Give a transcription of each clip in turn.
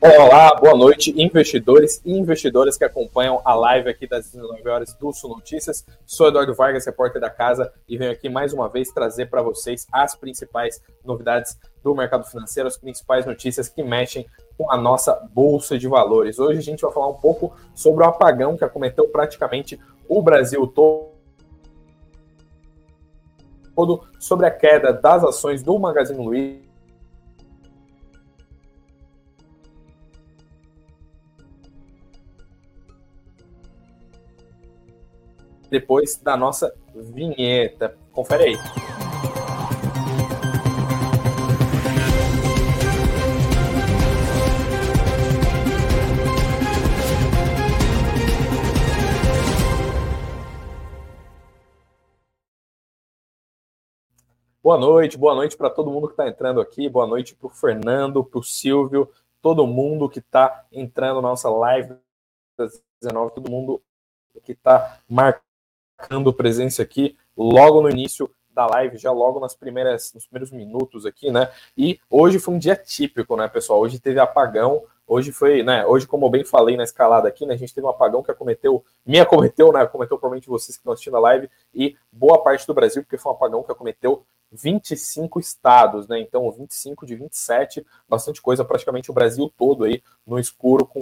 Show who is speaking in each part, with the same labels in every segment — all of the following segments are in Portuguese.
Speaker 1: Olá, boa noite, investidores e investidoras que acompanham a live aqui das 19 horas do Sul Notícias. Sou Eduardo Vargas, repórter da casa, e venho aqui mais uma vez trazer para vocês as principais novidades do mercado financeiro, as principais notícias que mexem com a nossa bolsa de valores. Hoje a gente vai falar um pouco sobre o apagão que acometeu praticamente o Brasil todo sobre a queda das ações do Magazine Luiza depois da nossa vinheta. Confere aí. Boa noite, boa noite para todo mundo que está entrando aqui, boa noite para o Fernando, para o Silvio, todo mundo que está entrando na nossa live das 19, todo mundo que está marcando marcando presença aqui logo no início da live, já logo nas primeiras, nos primeiros minutos aqui, né? E hoje foi um dia típico, né, pessoal? Hoje teve apagão, hoje foi, né? Hoje, como eu bem falei na escalada aqui, né? A gente teve um apagão que acometeu, me acometeu, né? Acometeu provavelmente vocês que estão assistindo a live e boa parte do Brasil, porque foi um apagão que acometeu 25 estados, né? Então, 25 de 27, bastante coisa, praticamente o Brasil todo aí no escuro com,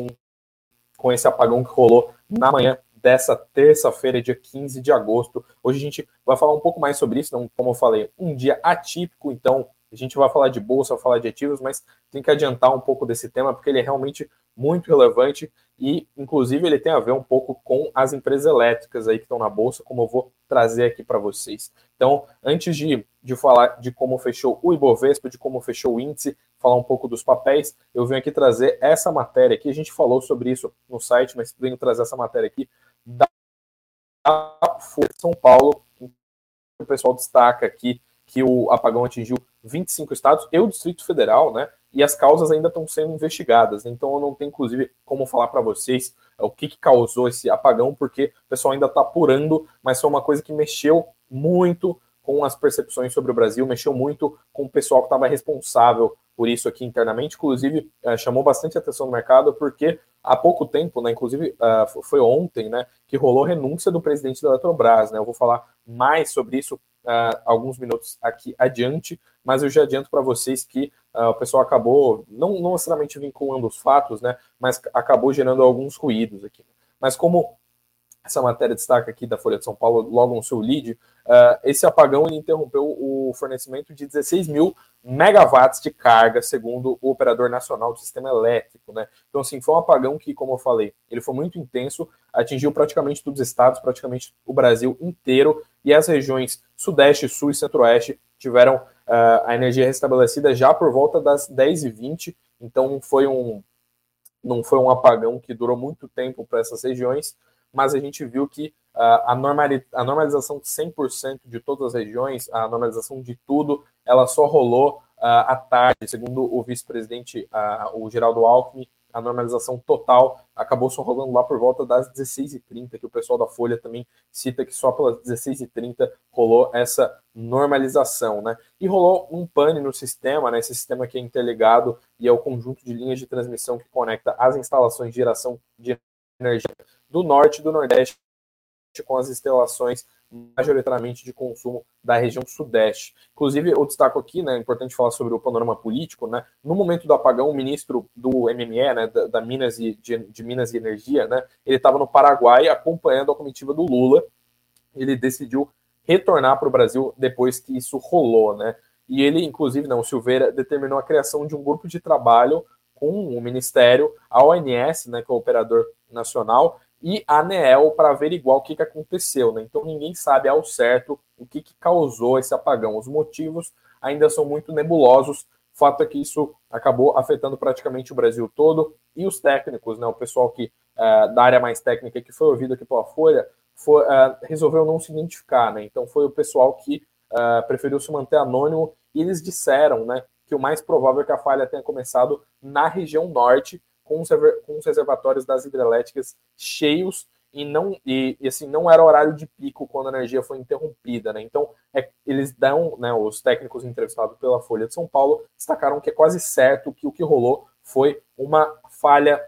Speaker 1: com esse apagão que rolou na manhã dessa terça-feira, dia 15 de agosto. Hoje a gente vai falar um pouco mais sobre isso, não, como eu falei, um dia atípico, então a gente vai falar de bolsa, vai falar de ativos, mas tem que adiantar um pouco desse tema, porque ele é realmente muito relevante e, inclusive, ele tem a ver um pouco com as empresas elétricas aí que estão na bolsa, como eu vou trazer aqui para vocês. Então, antes de, de falar de como fechou o Ibovespa, de como fechou o índice, falar um pouco dos papéis, eu venho aqui trazer essa matéria aqui. A gente falou sobre isso no site, mas venho trazer essa matéria aqui da Folha de São Paulo. O pessoal destaca aqui que o apagão atingiu 25 estados e o Distrito Federal, né? E as causas ainda estão sendo investigadas. Então eu não tenho, inclusive, como falar para vocês é, o que, que, causou esse apagão, porque o pessoal ainda está apurando, mas foi uma coisa que mexeu muito com as percepções sobre o Brasil, mexeu muito com o pessoal que estava responsável por isso aqui internamente, inclusive uh, chamou bastante atenção no mercado, porque há pouco tempo, né, inclusive uh, foi ontem, né, que rolou renúncia do presidente da Eletrobras, né, eu vou falar mais sobre isso uh, alguns minutos aqui adiante, mas eu já adianto para vocês que o pessoal acabou, não, não necessariamente vinculando os fatos, né, mas acabou gerando alguns ruídos aqui. Mas como essa matéria destaca aqui da Folha de São Paulo, logo no seu lead, uh, esse apagão interrompeu o fornecimento de 16 mil megawatts de carga, segundo o operador nacional do sistema elétrico, né? Então, assim, foi um apagão que, como eu falei, ele foi muito intenso, atingiu praticamente todos os estados, praticamente o Brasil inteiro, e as regiões Sudeste, Sul e Centro-Oeste tiveram uh, a energia restabelecida já por volta das 10h20, então foi um, não foi um apagão que durou muito tempo para essas regiões, mas a gente viu que uh, a, a normalização de 100% de todas as regiões, a normalização de tudo, ela só rolou uh, à tarde, segundo o vice-presidente, uh, o Geraldo Alckmin, a normalização total acabou só rolando lá por volta das 16h30, que o pessoal da Folha também cita que só pelas 16h30 rolou essa normalização, né? E rolou um pane no sistema, né? Esse sistema que é interligado e é o conjunto de linhas de transmissão que conecta as instalações de geração de energia do norte e do nordeste com as instalações majoritariamente de consumo da região sudeste. Inclusive, eu destaco aqui, né, é importante falar sobre o panorama político, né, no momento do apagão, o ministro do MME, né, da, da Minas e, de, de, Minas e Energia, né, ele estava no Paraguai acompanhando a comitiva do Lula, ele decidiu retornar para o Brasil depois que isso rolou, né, e ele, inclusive, não, o Silveira determinou a criação de um grupo de trabalho com o Ministério, a ONS, né, que é o operador nacional, e a ANEEL para averiguar o que, que aconteceu. Né? Então ninguém sabe ao certo o que, que causou esse apagão. Os motivos ainda são muito nebulosos. Fato é que isso acabou afetando praticamente o Brasil todo e os técnicos, né, o pessoal que uh, da área mais técnica que foi ouvido aqui pela Folha, foi, uh, resolveu não se identificar. Né? Então foi o pessoal que uh, preferiu se manter anônimo e eles disseram né, que o mais provável é que a falha tenha começado na região norte, com os, com os reservatórios das hidrelétricas cheios e não e, e, assim não era horário de pico quando a energia foi interrompida, né? Então é, eles dão, né, os técnicos entrevistados pela Folha de São Paulo destacaram que é quase certo que o que rolou foi uma falha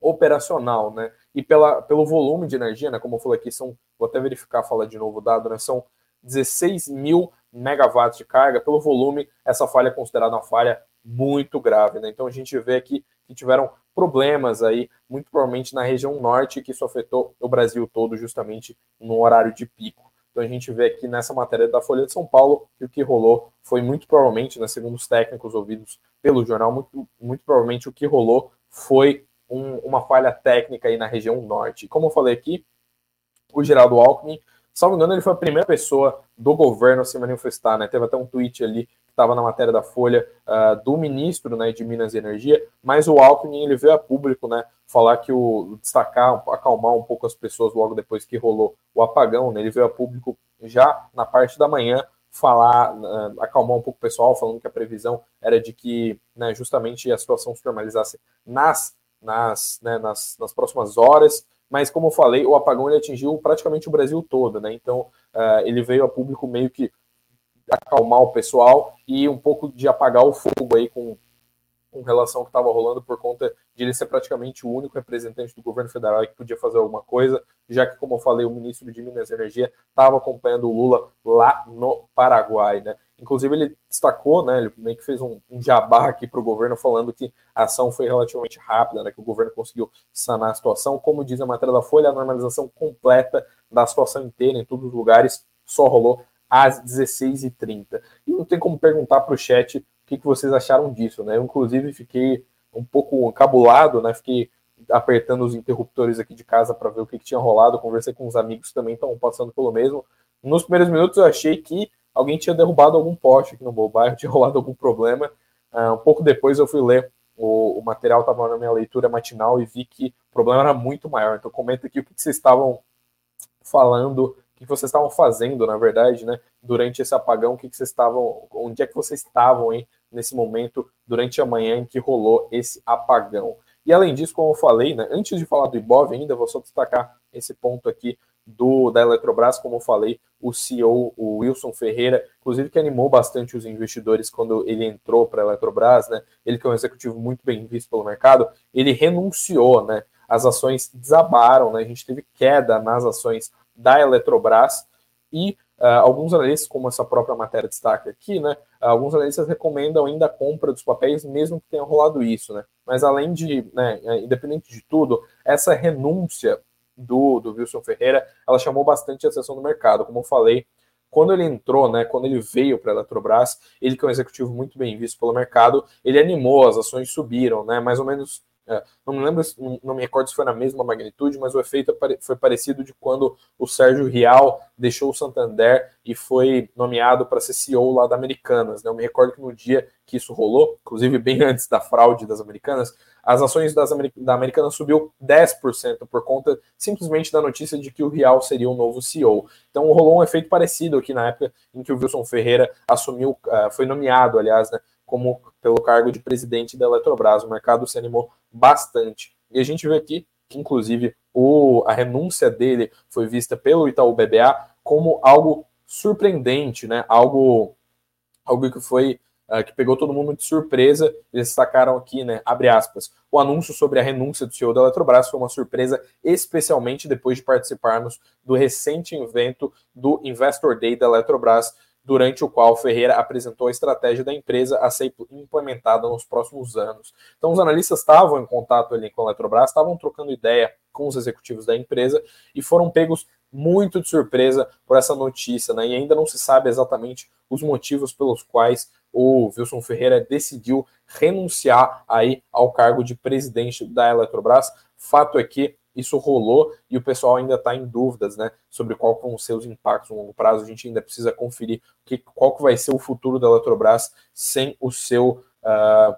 Speaker 1: operacional, né? E pela, pelo volume de energia, né? Como eu falei aqui, são, vou até verificar, falar de novo o dado, né? São 16 mil megawatts de carga. Pelo volume, essa falha é considerada uma falha muito grave, né? Então a gente vê aqui que tiveram problemas aí, muito provavelmente na região norte, que isso afetou o Brasil todo justamente no horário de pico. Então a gente vê aqui nessa matéria da Folha de São Paulo que o que rolou foi muito provavelmente, né, segundo os técnicos ouvidos pelo jornal, muito, muito provavelmente o que rolou foi um, uma falha técnica aí na região norte. Como eu falei aqui, o Geraldo Alckmin, salvo engano, ele foi a primeira pessoa do governo a se manifestar, né? Teve até um tweet ali estava na matéria da Folha uh, do ministro né, de Minas e Energia, mas o Alckmin ele veio a público, né? Falar que o destacar, acalmar um pouco as pessoas logo depois que rolou o apagão, né? Ele veio a público já na parte da manhã falar, uh, acalmar um pouco o pessoal, falando que a previsão era de que né, justamente a situação se normalizasse nas nas, né, nas, nas próximas horas, mas como eu falei, o apagão ele atingiu praticamente o Brasil todo, né? Então uh, ele veio a público meio que acalmar o pessoal e um pouco de apagar o fogo aí com, com relação ao que estava rolando por conta de ele ser praticamente o único representante do governo federal que podia fazer alguma coisa, já que, como eu falei, o ministro de Minas e Energia estava acompanhando o Lula lá no Paraguai, né? Inclusive, ele destacou, né, ele meio que fez um, um jabá aqui para o governo, falando que a ação foi relativamente rápida, né, que o governo conseguiu sanar a situação. Como diz a matéria da Folha, a normalização completa da situação inteira, em todos os lugares, só rolou às 16h30. E não tem como perguntar para o chat o que, que vocês acharam disso, né? Eu, inclusive, fiquei um pouco encabulado, né? Fiquei apertando os interruptores aqui de casa para ver o que, que tinha rolado. Conversei com os amigos também estão passando pelo mesmo. Nos primeiros minutos eu achei que alguém tinha derrubado algum poste aqui no meu bairro, tinha rolado algum problema. Uh, um pouco depois eu fui ler o, o material, estava na minha leitura matinal e vi que o problema era muito maior. Então comenta aqui o que, que vocês estavam falando, que vocês estavam fazendo, na verdade, né, durante esse apagão, que, que vocês estavam, onde é que vocês estavam hein, nesse momento, durante a manhã em que rolou esse apagão. E além disso, como eu falei, né, antes de falar do Ibov ainda, vou só destacar esse ponto aqui do da Eletrobras, como eu falei, o CEO, o Wilson Ferreira, inclusive que animou bastante os investidores quando ele entrou para a Eletrobras, né? Ele que é um executivo muito bem visto pelo mercado, ele renunciou, né? As ações desabaram, né? A gente teve queda nas ações da Eletrobras e uh, alguns analistas, como essa própria matéria destaca aqui, né? Alguns analistas recomendam ainda a compra dos papéis, mesmo que tenha rolado isso, né? Mas além de, né, independente de tudo, essa renúncia do, do Wilson Ferreira, ela chamou bastante a atenção do mercado. Como eu falei, quando ele entrou, né, quando ele veio para a Eletrobras, ele que é um executivo muito bem visto pelo mercado, ele animou, as ações subiram, né, mais ou menos é, não me lembro, não me recordo se foi na mesma magnitude, mas o efeito foi parecido de quando o Sérgio Rial deixou o Santander e foi nomeado para ser CEO lá da Americanas. Né? Eu me recordo que no dia que isso rolou, inclusive bem antes da fraude das Americanas, as ações das da Americanas subiu 10% por conta simplesmente da notícia de que o Rial seria o novo CEO. Então rolou um efeito parecido aqui na época em que o Wilson Ferreira assumiu, uh, foi nomeado, aliás, né, como pelo cargo de presidente da Eletrobras. O mercado se animou bastante. E a gente vê aqui que, inclusive, o, a renúncia dele foi vista pelo Itaú BBA como algo surpreendente, né? Algo, algo que foi uh, que pegou todo mundo de surpresa. Eles destacaram aqui, né? Abre aspas. O anúncio sobre a renúncia do CEO da Eletrobras foi uma surpresa, especialmente depois de participarmos do recente evento do Investor Day da Eletrobras, durante o qual Ferreira apresentou a estratégia da empresa a ser implementada nos próximos anos. Então, os analistas estavam em contato ali com a Eletrobras, estavam trocando ideia com os executivos da empresa e foram pegos muito de surpresa por essa notícia, né? E ainda não se sabe exatamente os motivos pelos quais o Wilson Ferreira decidiu renunciar aí ao cargo de presidente da Eletrobras. Fato é que isso rolou e o pessoal ainda está em dúvidas, né, sobre qual vão ser os impactos no longo prazo. A gente ainda precisa conferir que, qual que vai ser o futuro da Eletrobras sem o seu uh,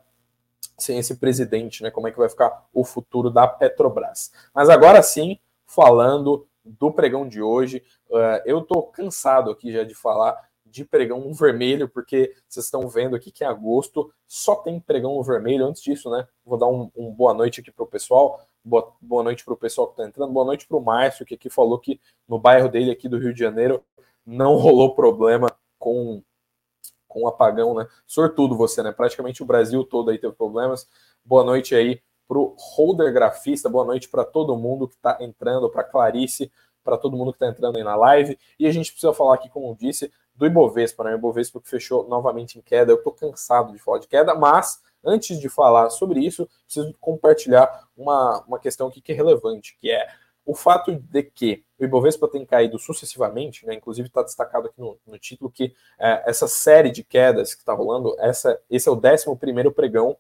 Speaker 1: sem esse presidente, né? Como é que vai ficar o futuro da Petrobras? Mas agora sim, falando do pregão de hoje, uh, eu tô cansado aqui já de falar de pregão vermelho, porque vocês estão vendo aqui que em agosto só tem pregão vermelho. Antes disso, né? Vou dar um, um boa noite aqui para o pessoal. Boa, boa noite para o pessoal que está entrando. Boa noite para o Márcio, que aqui falou que no bairro dele aqui do Rio de Janeiro não rolou problema com, com o apagão, né? Sortudo você, né? Praticamente o Brasil todo aí teve problemas. Boa noite aí pro Holder Grafista, boa noite para todo mundo que está entrando, para Clarice, para todo mundo que está entrando aí na live. E a gente precisa falar aqui, como disse, do Ibovespa, né? O Ibovespa que fechou novamente em queda. Eu estou cansado de falar de queda, mas antes de falar sobre isso, preciso compartilhar uma, uma questão aqui que é relevante, que é o fato de que o Ibovespa tem caído sucessivamente, né, inclusive está destacado aqui no, no título que é, essa série de quedas que está rolando, essa, esse é o 11 primeiro pregão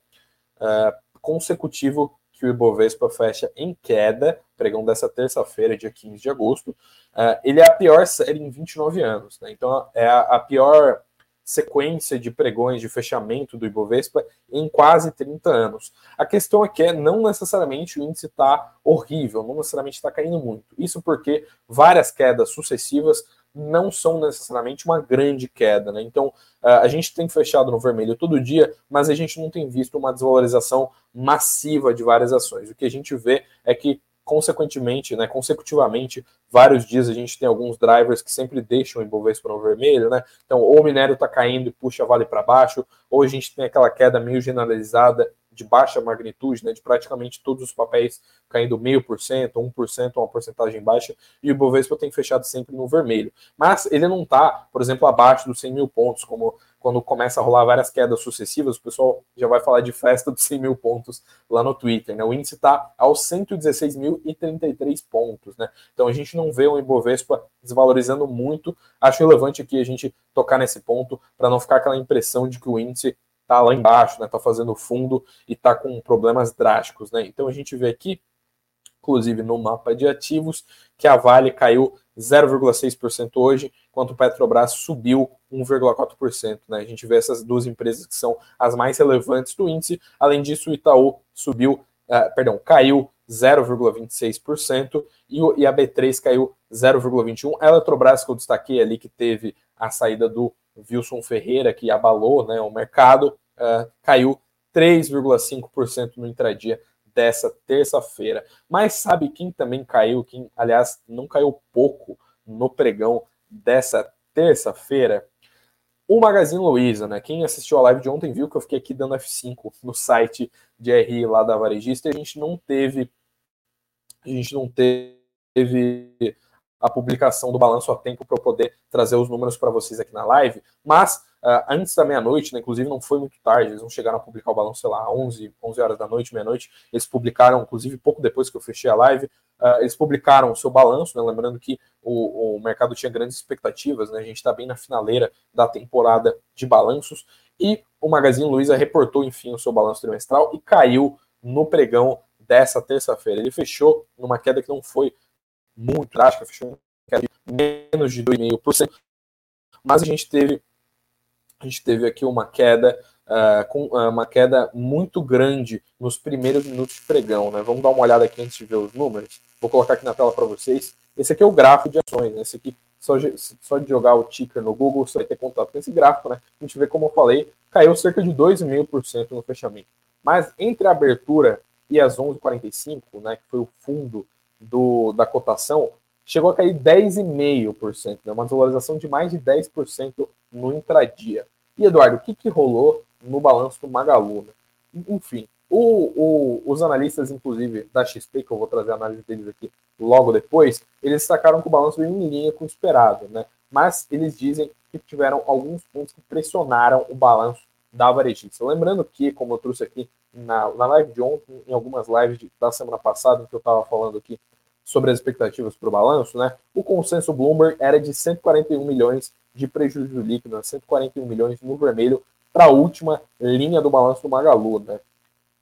Speaker 1: é, consecutivo que o Ibovespa fecha em queda, pregão dessa terça-feira, dia 15 de agosto. Uh, ele é a pior série em 29 anos, né? Então é a, a, pior sequência de pregões de fechamento do Ibovespa em quase 30 anos. A questão aqui é não necessariamente o índice está horrível, não necessariamente está caindo muito. Isso porque várias quedas sucessivas não são necessariamente uma grande queda, né? Então a gente tem fechado no vermelho todo dia, mas a gente não tem visto uma desvalorização massiva de várias ações. O que a gente vê é que consequentemente, né, consecutivamente, vários dias a gente tem alguns drivers que sempre deixam o Ibovespa no vermelho, né? Então, ou o minério está caindo e puxa vale para baixo, ou a gente tem aquela queda meio generalizada de baixa magnitude, né, de praticamente todos os papéis caindo meio por cento, 1%, uma porcentagem baixa, e o Ibovespa tem fechado sempre no vermelho. Mas ele não está, por exemplo, abaixo dos 100 mil pontos, como quando começa a rolar várias quedas sucessivas, o pessoal já vai falar de festa dos 100 mil pontos lá no Twitter. Né? O índice está aos 116.033 pontos. Né? Então a gente não vê o Ibovespa desvalorizando muito. Acho relevante aqui a gente tocar nesse ponto para não ficar aquela impressão de que o índice está lá embaixo, né? Está fazendo fundo e está com problemas drásticos, né? Então a gente vê aqui, inclusive no mapa de ativos, que a Vale caiu 0,6% hoje, enquanto o Petrobras subiu 1,4%. Né? A gente vê essas duas empresas que são as mais relevantes do índice. Além disso, o Itaú subiu, uh, perdão, caiu 0,26% e, e a B3 caiu 0,21%. A Eletrobras, que eu destaquei ali, que teve a saída do Wilson Ferreira, que abalou né, o mercado, uh, caiu 3,5% no intradia dessa terça-feira. Mas sabe quem também caiu, quem, aliás, não caiu pouco no pregão dessa terça-feira? O Magazine Luiza, né? Quem assistiu a live de ontem viu que eu fiquei aqui dando F5 no site de RI lá da Varejista e a gente não teve a gente não teve a publicação do balanço a tempo para eu poder trazer os números para vocês aqui na live, mas uh, antes da meia-noite, né, inclusive não foi muito tarde, eles não chegaram a publicar o balanço, sei lá, 11, 11 horas da noite, meia-noite, eles publicaram, inclusive pouco depois que eu fechei a live, uh, eles publicaram o seu balanço, né, lembrando que o, o mercado tinha grandes expectativas, né, a gente está bem na finaleira da temporada de balanços, e o Magazine Luiza reportou, enfim, o seu balanço trimestral e caiu no pregão dessa terça-feira. Ele fechou numa queda que não foi muito drástica, fechou de menos de 2,5%, mas a gente teve a gente teve aqui uma queda uh, com uh, uma queda muito grande nos primeiros minutos de pregão, né? Vamos dar uma olhada aqui antes de ver os números. Vou colocar aqui na tela para vocês. Esse aqui é o gráfico de ações, né? Esse aqui só, só de jogar o ticker no Google você vai ter contato com esse gráfico, né? A gente vê como eu falei, caiu cerca de 2,5% no fechamento. Mas entre a abertura e as 11h45, né, que foi o fundo do, da cotação chegou a cair 10,5%, né? uma desvalorização de mais de 10% no intradia. E, Eduardo, o que, que rolou no balanço do Magalu? Né? Enfim, o, o, os analistas, inclusive, da XP, que eu vou trazer a análise deles aqui logo depois, eles destacaram que o balanço veio em linha com o esperado, né? mas eles dizem que tiveram alguns pontos que pressionaram o balanço da varejista. Lembrando que, como eu trouxe aqui na, na live de ontem, em algumas lives de, da semana passada, em que eu estava falando aqui sobre as expectativas para o balanço, né? O consenso Bloomberg era de 141 milhões de prejuízo líquido, 141 né? milhões no vermelho para a última linha do balanço do Magalu, né?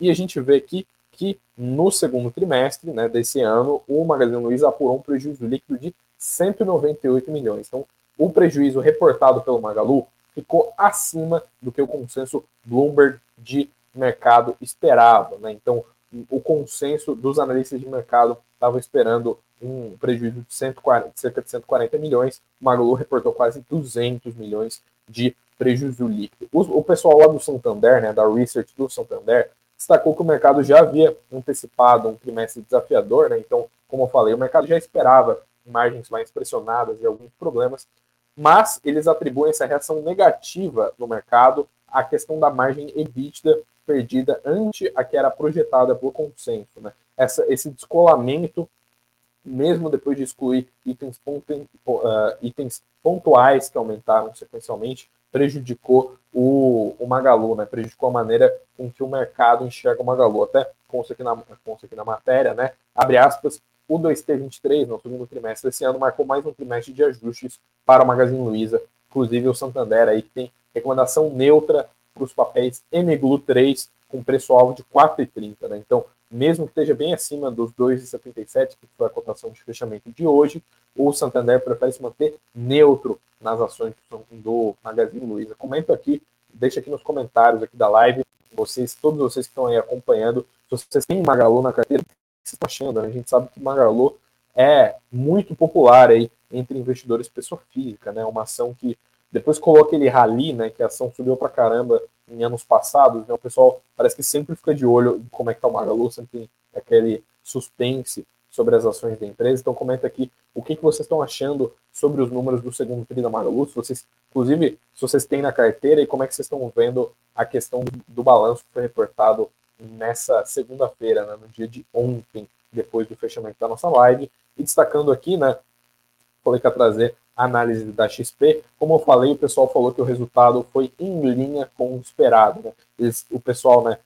Speaker 1: E a gente vê aqui que no segundo trimestre, né, desse ano, o Magazine Luiza apurou um prejuízo líquido de 198 milhões. Então, o prejuízo reportado pelo Magalu ficou acima do que o consenso Bloomberg de mercado esperava, né? Então, o consenso dos analistas de mercado estava esperando um prejuízo de 140, cerca de 140 milhões, o Magalu reportou quase 200 milhões de prejuízo líquido. O, o, pessoal lá do Santander, né, da Research do Santander, destacou que o mercado já havia antecipado um trimestre desafiador, né, então, como eu falei, o mercado já esperava margens mais pressionadas e alguns problemas, mas eles atribuem essa reação negativa no mercado à questão da margem EBITDA perdida ante a que era projetada por consenso. Né? Essa, esse descolamento, mesmo depois de excluir itens, pontu, uh, itens pontuais que aumentaram sequencialmente, prejudicou o, o Magalu, né? prejudicou a maneira com que o mercado enxerga o Magalu. Até consta aqui na, consta aqui na matéria, né? abre aspas, o 2T23, no segundo trimestre desse ano, marcou mais um trimestre de ajustes para o Magazine Luiza, inclusive o Santander aí que tem recomendação neutra para os papéis MGLU 3 com preço-alvo de 4,30. Né? Então, mesmo que esteja bem acima dos 2,77, que foi a cotação de fechamento de hoje, o Santander prefere se manter neutro nas ações do Magazine Luiza. Comenta aqui, deixa aqui nos comentários aqui da live, vocês, todos vocês que estão aí acompanhando, se vocês têm Magalu na carteira, vocês estão achando? Né? A gente sabe que Magalu é muito popular aí entre investidores pessoa física, né? Uma ação que depois colou aquele rally, né? Que a ação subiu pra caramba em anos passados, né? O pessoal parece que sempre fica de olho em como é que tá o Magalu, sempre tem aquele suspense sobre as ações da empresa. Então comenta aqui o que, que vocês estão achando sobre os números do segundo TRI da Magalu, se vocês, inclusive, se vocês têm na carteira e como é que vocês estão vendo a questão do, do balanço que foi reportado nessa segunda-feira, né, no dia de ontem, depois do fechamento da nossa live. E destacando aqui, né, falei que ia trazer a análise da XP. Como eu falei, o pessoal falou que o resultado foi em linha com o esperado. Né? Eles, o pessoal, né,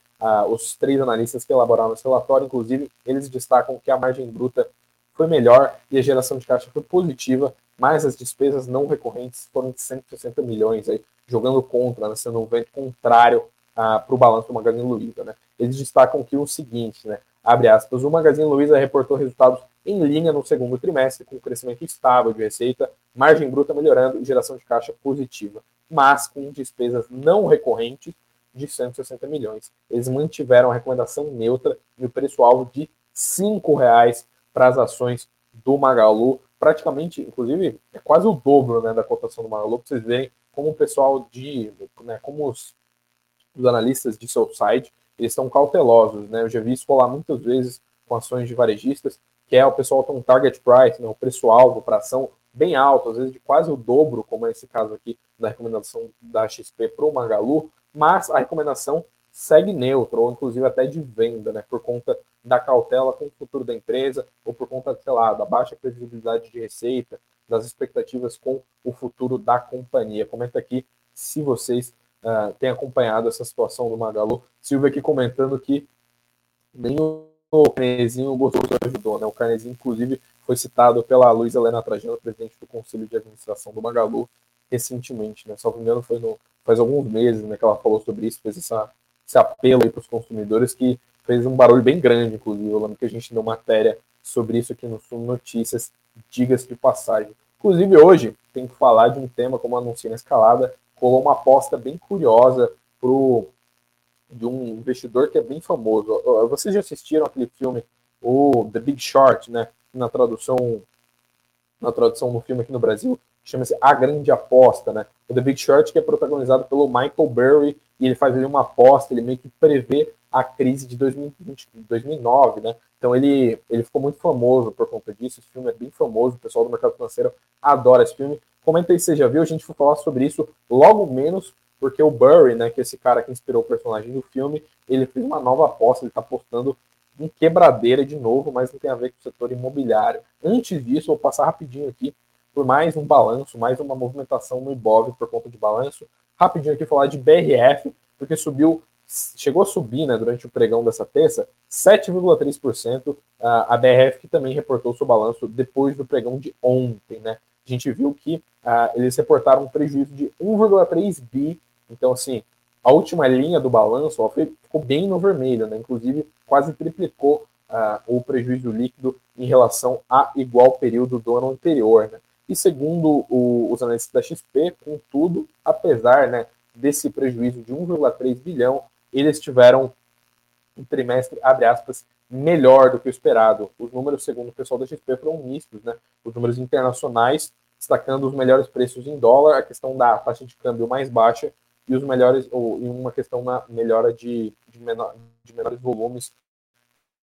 Speaker 1: os três analistas que elaboraram esse relatório, inclusive, eles destacam que a margem bruta foi melhor e a geração de caixa foi positiva, mas as despesas não recorrentes foram de 160 milhões, aí, jogando contra, né, sendo um vento contrário ah, para o balanço do Magazine Luiza. Né? Eles destacam que o seguinte, né, abre aspas, o Magazine Luiza reportou resultados em linha no segundo trimestre, com crescimento estável de receita, margem bruta melhorando e geração de caixa positiva, mas com despesas não recorrentes de 160 milhões. Eles mantiveram a recomendação neutra e o preço-alvo de R$ 5,00 para as ações do Magalu, praticamente, inclusive, é quase o dobro né, da cotação do Magalu, para vocês verem como o pessoal de, né, como os, os analistas de seu site, eles estão cautelosos, né? Eu já vi isso rolar muitas vezes com ações de varejistas, que é o pessoal tem um target price, né, um preço-alvo para ação bem alto, às vezes de quase o dobro, como é esse caso aqui da recomendação da XP para o Magalu, mas a recomendação segue neutro, ou inclusive até de venda, né, por conta da cautela com o futuro da empresa, ou por conta, sei lá, da baixa previsibilidade de receita, das expectativas com o futuro da companhia. Comenta aqui se vocês uh, têm acompanhado essa situação do Magalu. Silvio aqui comentando que nem o Carnezinho gostou que ajudou, né? O Carnezinho, inclusive, foi citado pela Luiz Helena Trajano, presidente do Conselho de Administração do Magalu, recentemente, né? Só me engano, foi no, faz alguns meses né, que ela falou sobre isso, fez essa, esse apelo para os consumidores que fez um barulho bem grande, inclusive. Eu lembro que a gente deu matéria sobre isso aqui no Sul Notícias, diga-se de passagem. Inclusive, hoje, tem que falar de um tema, como anunciei na escalada, rolou uma aposta bem curiosa pro, de um investidor que é bem famoso. Vocês já assistiram aquele filme, o The Big Short, né? Na tradução, na tradução do filme aqui no Brasil, chama-se A Grande Aposta, né? O The Big Short, que é protagonizado pelo Michael Burry, e ele faz ali uma aposta, ele meio que prevê a crise de 2020, 2009, né? Então ele, ele ficou muito famoso por conta disso. Esse filme é bem famoso, o pessoal do mercado financeiro adora esse filme. Comenta aí se você já viu, a gente vai falar sobre isso logo menos, porque o Burry, né, que é esse cara que inspirou o personagem do filme, ele fez uma nova aposta, ele está apostando em quebradeira de novo, mas não tem a ver com o setor imobiliário. Antes disso, vou passar rapidinho aqui por mais um balanço, mais uma movimentação no Ibov por conta de balanço. Rapidinho aqui falar de BRF, porque subiu, chegou a subir né, durante o pregão dessa terça, 7,3%. A BRF que também reportou seu balanço depois do pregão de ontem. Né? A gente viu que uh, eles reportaram um prejuízo de 1,3 bi. Então, assim, a última linha do balanço ó, ficou bem no vermelho, né? inclusive quase triplicou uh, o prejuízo líquido em relação a igual período do ano anterior. Né? E segundo o, os analistas da XP, contudo, apesar né, desse prejuízo de 1,3 bilhão, eles tiveram um trimestre, abre aspas, melhor do que o esperado. Os números, segundo o pessoal da XP, foram mistos, né? Os números internacionais, destacando os melhores preços em dólar, a questão da taxa de câmbio mais baixa e os melhores, ou em uma questão na melhora de, de, menor, de menores volumes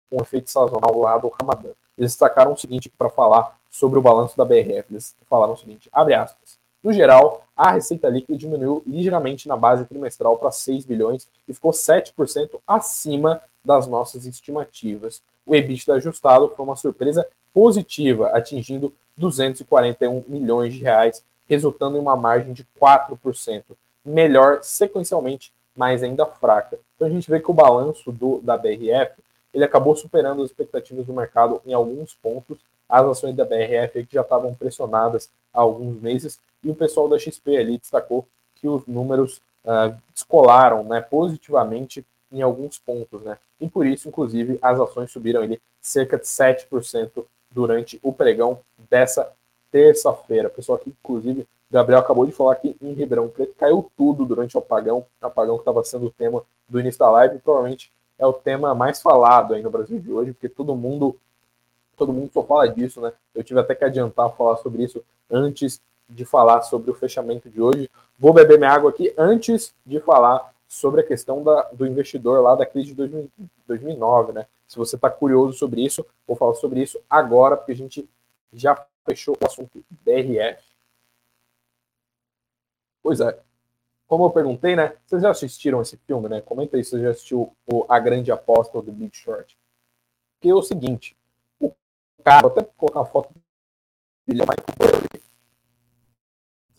Speaker 1: com efeito sazonal lá do Ramadã. Eles destacaram o seguinte para falar sobre o balanço da BRF. Eles falaram o seguinte, abre aspas, No geral, a receita líquida diminuiu ligeiramente na base trimestral para 6 bilhões e ficou 7% acima das nossas estimativas. O EBITDA ajustado foi uma surpresa positiva, atingindo 241 milhões de reais, resultando em uma margem de 4%, melhor sequencialmente, mas ainda fraca. Então a gente vê que o balanço do, da BRF ele acabou superando as expectativas do mercado em alguns pontos. As ações da BRF que já estavam pressionadas há alguns meses e o pessoal da XP ali destacou que os números uh, descolaram né, positivamente em alguns pontos, né? E por isso, inclusive, as ações subiram ali cerca de 7% durante o pregão dessa terça-feira. Pessoal aqui, inclusive, Gabriel acabou de falar que em Ribeirão Preto caiu tudo durante o apagão, o apagão que estava sendo o tema do início da live, provavelmente é o tema mais falado aí no Brasil de hoje, porque todo mundo todo mundo só fala disso, né? Eu tive até que adiantar falar sobre isso antes de falar sobre o fechamento de hoje. Vou beber minha água aqui antes de falar sobre a questão da, do investidor lá da crise de 2000, 2009, né? Se você está curioso sobre isso, vou falar sobre isso agora, porque a gente já fechou o assunto BRF. Pois é. Como eu perguntei, né? Vocês já assistiram esse filme, né? Comenta aí se você já assistiu o A Grande Aposta do Big Short. Que é o seguinte, o cara, vou até colocar a foto dele, Michael Burry.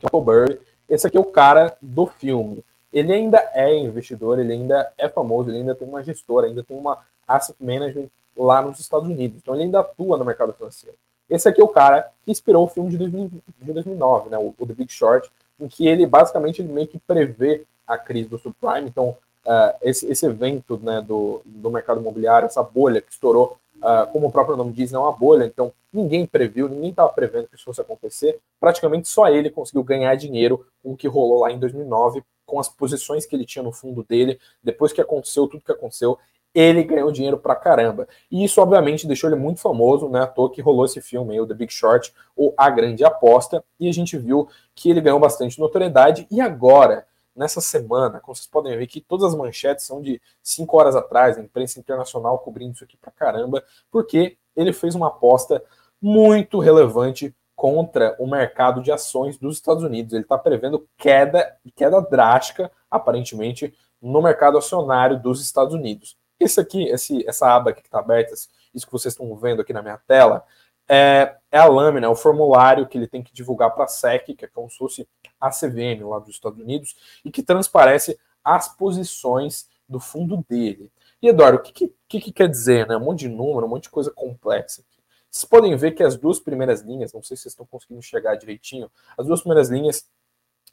Speaker 1: Michael Burry. Esse aqui é o cara do filme ele ainda é investidor, ele ainda é famoso, ele ainda tem uma gestora, ainda tem uma asset management lá nos Estados Unidos. Então ele ainda atua no mercado financeiro. Esse aqui é o cara que inspirou o filme de, 2000, de 2009, né, o, o, The Big Short, em que ele basicamente ele meio que prevê a crise do subprime. Então uh, esse, esse evento né, do, do mercado imobiliário, essa bolha que estourou Uh, como o próprio nome diz, é uma bolha, então ninguém previu, ninguém estava prevendo que isso fosse acontecer. Praticamente só ele conseguiu ganhar dinheiro com o que rolou lá em 2009, com as posições que ele tinha no fundo dele. Depois que aconteceu tudo que aconteceu, ele ganhou dinheiro pra caramba. E isso, obviamente, deixou ele muito famoso, né? À toa que rolou esse filme aí, o The Big Short, ou A Grande Aposta, e a gente viu que ele ganhou bastante notoriedade. E agora, nessa semana, como vocês podem ver que todas as manchetes são de cinco horas atrás, a imprensa internacional cobrindo isso aqui pra caramba, porque ele fez uma aposta muito relevante contra o mercado de ações dos Estados Unidos. Ele está prevendo queda, queda drástica, aparentemente, no mercado acionário dos Estados Unidos. Esse aqui, esse, essa aba aqui que está aberta, isso que vocês estão vendo aqui na minha tela, é, é a lâmina, é o formulário que ele tem que divulgar para a SEC, que é como se fosse a CVM lá dos Estados Unidos, e que transparece as posições do fundo dele. E Eduardo, o que, que, que quer dizer? Né? Um monte de número, um monte de coisa complexa. Vocês podem ver que as duas primeiras linhas, não sei se vocês estão conseguindo chegar direitinho, as duas primeiras linhas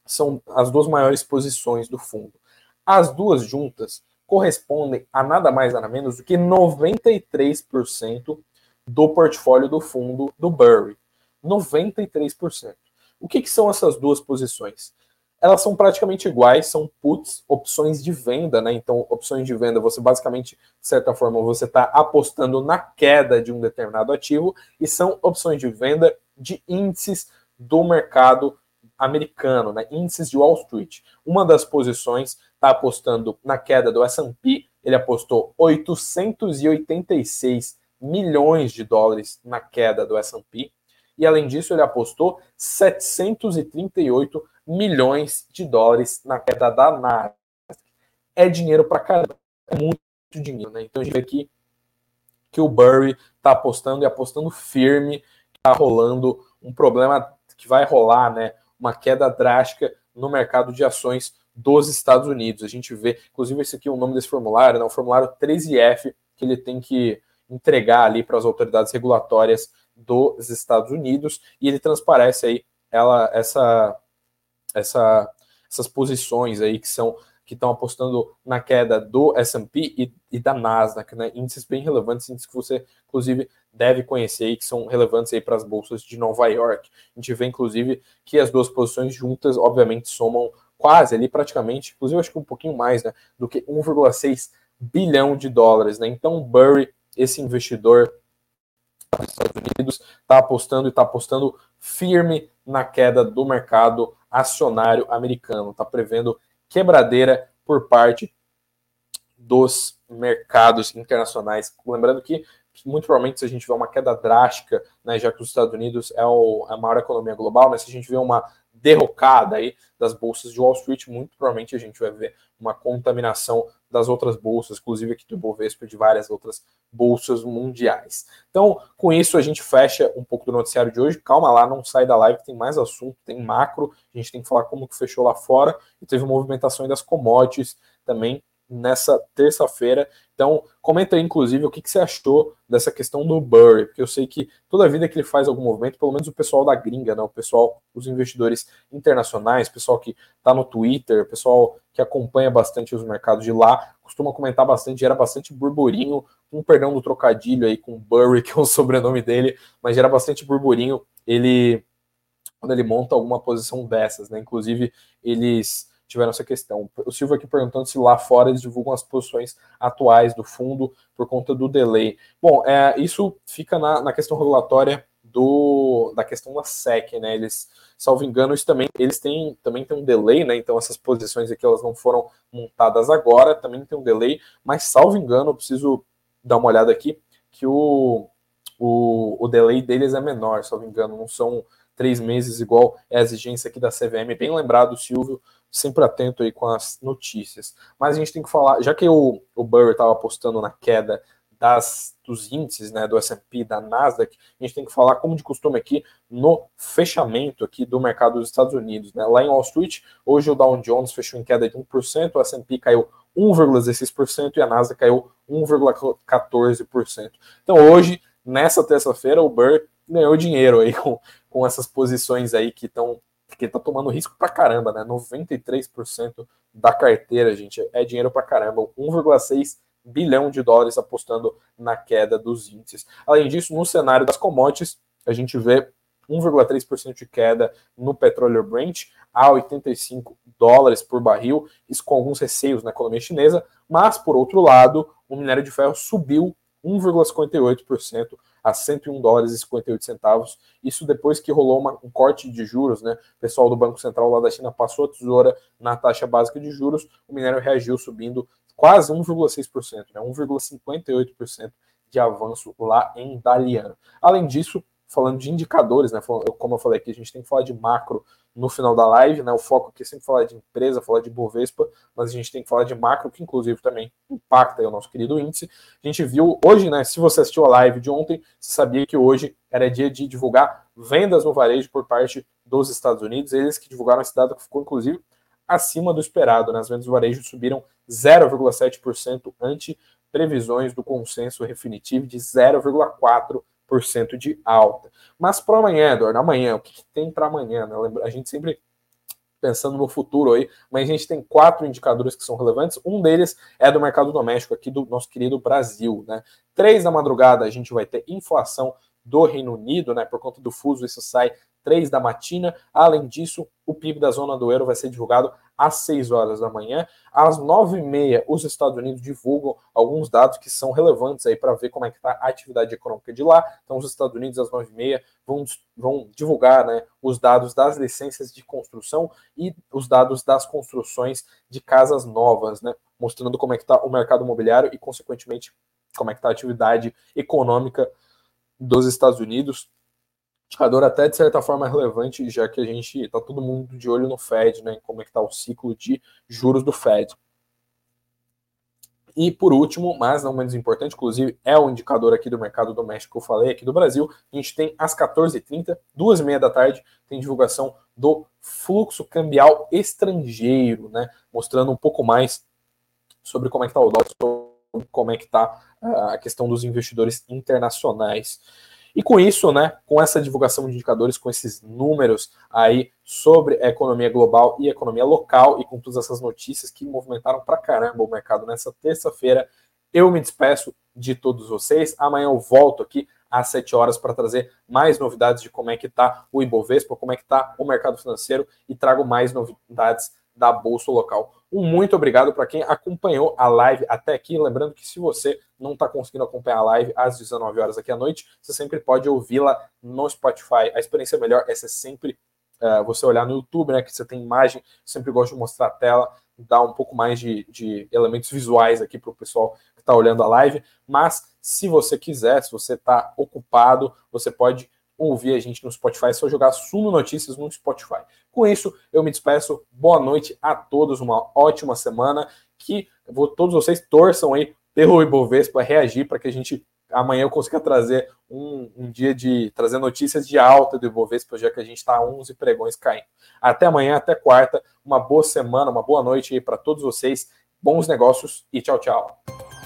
Speaker 1: são as duas maiores posições do fundo. As duas juntas correspondem a nada mais nada menos do que 93% do portfólio do fundo do Burry. 93%. O que, que são essas duas posições? Elas são praticamente iguais, são puts, opções de venda, né? Então, opções de venda, você basicamente, de certa forma, você está apostando na queda de um determinado ativo, e são opções de venda de índices do mercado americano, né? índices de Wall Street. Uma das posições está apostando na queda do S&P, ele apostou 886 milhões de dólares na queda do S&P, e além disso ele apostou 738 milhões de dólares na queda da Nasdaq. É dinheiro para caramba, é muito dinheiro, né? Então a gente vê aqui que o Burry está apostando e apostando firme, está rolando um problema que vai rolar, né? Uma queda drástica no mercado de ações dos Estados Unidos. A gente vê, inclusive, esse aqui é o nome desse formulário, né? O formulário 13F que ele tem que entregar ali para as autoridades regulatórias dos Estados Unidos e ele transparece aí ela essa, essa essas posições aí que são que estão apostando na queda do S&P e, e, da Nasdaq, né? Índices bem relevantes, índices que você inclusive deve conhecer e que são relevantes aí para as bolsas de Nova York. A gente vê inclusive que as duas posições juntas, obviamente, somam quase ali praticamente, inclusive acho que um pouquinho mais, né, do que 1,6 bilhão de dólares, né? Então, Burry esse investidor dos Estados Unidos está apostando e está apostando firme na queda do mercado acionário americano, está prevendo quebradeira por parte dos mercados internacionais. Lembrando que, muito provavelmente se a gente vê uma queda drástica, né, já que os Estados Unidos é, o, é a maior economia global, mas se a gente vê uma derrocada aí das bolsas de Wall Street, muito provavelmente a gente vai ver uma contaminação das outras bolsas, inclusive aqui do Bovespa de várias outras bolsas mundiais. Então, com isso a gente fecha um pouco do noticiário de hoje. Calma lá, não sai da live, tem mais assunto, tem macro, a gente tem que falar como que fechou lá fora e teve movimentação das commodities também nessa terça-feira. Então, comenta aí, inclusive, o que, que, você achou dessa questão do Burry, porque eu sei que toda vida que ele faz algum movimento, pelo menos o pessoal da gringa, né, o pessoal, os investidores internacionais, pessoal que está no Twitter, pessoal que acompanha bastante os mercados de lá, costuma comentar bastante, gera bastante burburinho, um perdão do trocadilho aí com Burry, que é o sobrenome dele, mas gera bastante burburinho ele quando ele monta alguma posição dessas, né? Inclusive, eles tiveram essa questão. O Silvio aqui perguntando se lá fora eles divulgam as posições atuais do fundo por conta do delay. Bom, é, isso fica na, na questão regulatória do, da questão da SEC, né? Eles, salvo engano, isso também, eles têm também tem um delay, né? Então essas posições aqui elas não foram montadas agora, também tem um delay, mas salvo engano, eu preciso dar uma olhada aqui que o, o, o delay deles é menor, salvo engano, não são três meses igual é a exigência aqui da CVM. Bem lembrado, Silvio, sempre atento aí com as notícias. Mas a gente tem que falar, já que o, o Burry estava apostando na queda das, dos índices, né, do S&P, da Nasdaq, a gente tem que falar, como de costume aqui, no fechamento aqui do mercado dos Estados Unidos. Né? Lá em Wall Street, hoje o Dow Jones fechou em queda de 1%, o S&P caiu 1,16% e a Nasdaq caiu 1,14%. Então hoje, nessa terça-feira, o Burr ganhou dinheiro aí com, com essas posições aí que estão porque tá tomando risco pra caramba, né? 93% da carteira, gente, é dinheiro pra caramba. 1,6 bilhão de dólares apostando na queda dos índices. Além disso, no cenário das commodities, a gente vê 1,3% de queda no petróleo Brent a 85 dólares por barril, isso com alguns receios na economia chinesa, mas por outro lado, o minério de ferro subiu 1,58% a 101 dólares e 58 centavos. Isso depois que rolou uma, um corte de juros, né? O pessoal do Banco Central lá da China passou a tesoura na taxa básica de juros, o minério reagiu subindo quase 1,6%, né? 1,58% de avanço lá em Dalian. Além disso, falando de indicadores, né? Como eu falei aqui, a gente tem que falar de macro no final da live, né? O foco aqui é sempre falar de empresa, falar de Bovespa, mas a gente tem que falar de macro, que inclusive também impacta o nosso querido índice. A gente viu hoje, né? Se você assistiu a live de ontem, você sabia que hoje era dia de divulgar vendas no varejo por parte dos Estados Unidos. Eles que divulgaram esse dado que ficou, inclusive, acima do esperado. Né? As vendas do varejo subiram 0,7% ante previsões do consenso definitivo de 0,4% de alta. Mas para amanhã, Eduardo, amanhã, o que, que tem para amanhã? Né? A gente sempre pensando no futuro aí, mas a gente tem quatro indicadores que são relevantes. Um deles é do mercado doméstico aqui do nosso querido Brasil, né? Três da madrugada a gente vai ter inflação do Reino Unido, né? Por conta do fuso, isso sai 3 da matina. Além disso, o PIB da zona do euro vai ser divulgado às 6 horas da manhã. Às 9 e meia, os Estados Unidos divulgam alguns dados que são relevantes aí para ver como é que está a atividade econômica de lá. Então, os Estados Unidos, às 9 e meia, vão, vão divulgar né, os dados das licenças de construção e os dados das construções de casas novas, né? Mostrando como é que está o mercado imobiliário e, consequentemente, como é que está a atividade econômica dos Estados Unidos indicador até de certa forma relevante, já que a gente está todo mundo de olho no Fed, né, como é que está o ciclo de juros do Fed. E por último, mas não menos importante, inclusive é o indicador aqui do mercado doméstico que eu falei aqui do Brasil, a gente tem às 14h30, duas e meia da tarde, tem divulgação do fluxo cambial estrangeiro, né, mostrando um pouco mais sobre como é que está o dólar, sobre como é que está ah, a questão dos investidores internacionais. E com isso, né, com essa divulgação de indicadores, com esses números aí sobre a economia global e economia local e com todas essas notícias que movimentaram pra caramba o mercado nessa terça-feira, eu me despeço de todos vocês. Amanhã eu volto aqui às 7 horas para trazer mais novidades de como é que está o Ibovespa, como é que está o mercado financeiro e trago mais novidades da bolsa local. Um muito obrigado para quem acompanhou a live até aqui. Lembrando que se você não está conseguindo acompanhar a live às 19 horas aqui à noite, você sempre pode ouvi-la no Spotify. A experiência melhor é ser sempre uh, você olhar no YouTube, né? Que você tem imagem. sempre gosto de mostrar a tela, dar um pouco mais de, de elementos visuais aqui para o pessoal que está olhando a live. Mas se você quiser, se você está ocupado, você pode ouvir a gente no Spotify, é só jogar Suno Notícias no Spotify. Com isso, eu me despeço. Boa noite a todos, uma ótima semana. Que todos vocês torçam aí pelo Ibovespa reagir para que a gente amanhã eu consiga trazer um, um, dia de trazer notícias de alta do Ibovespa, já que a gente está 11 pregões caindo. Até amanhã, até quarta. Uma boa semana, uma boa noite aí para todos vocês. Bons negócios e tchau, tchau.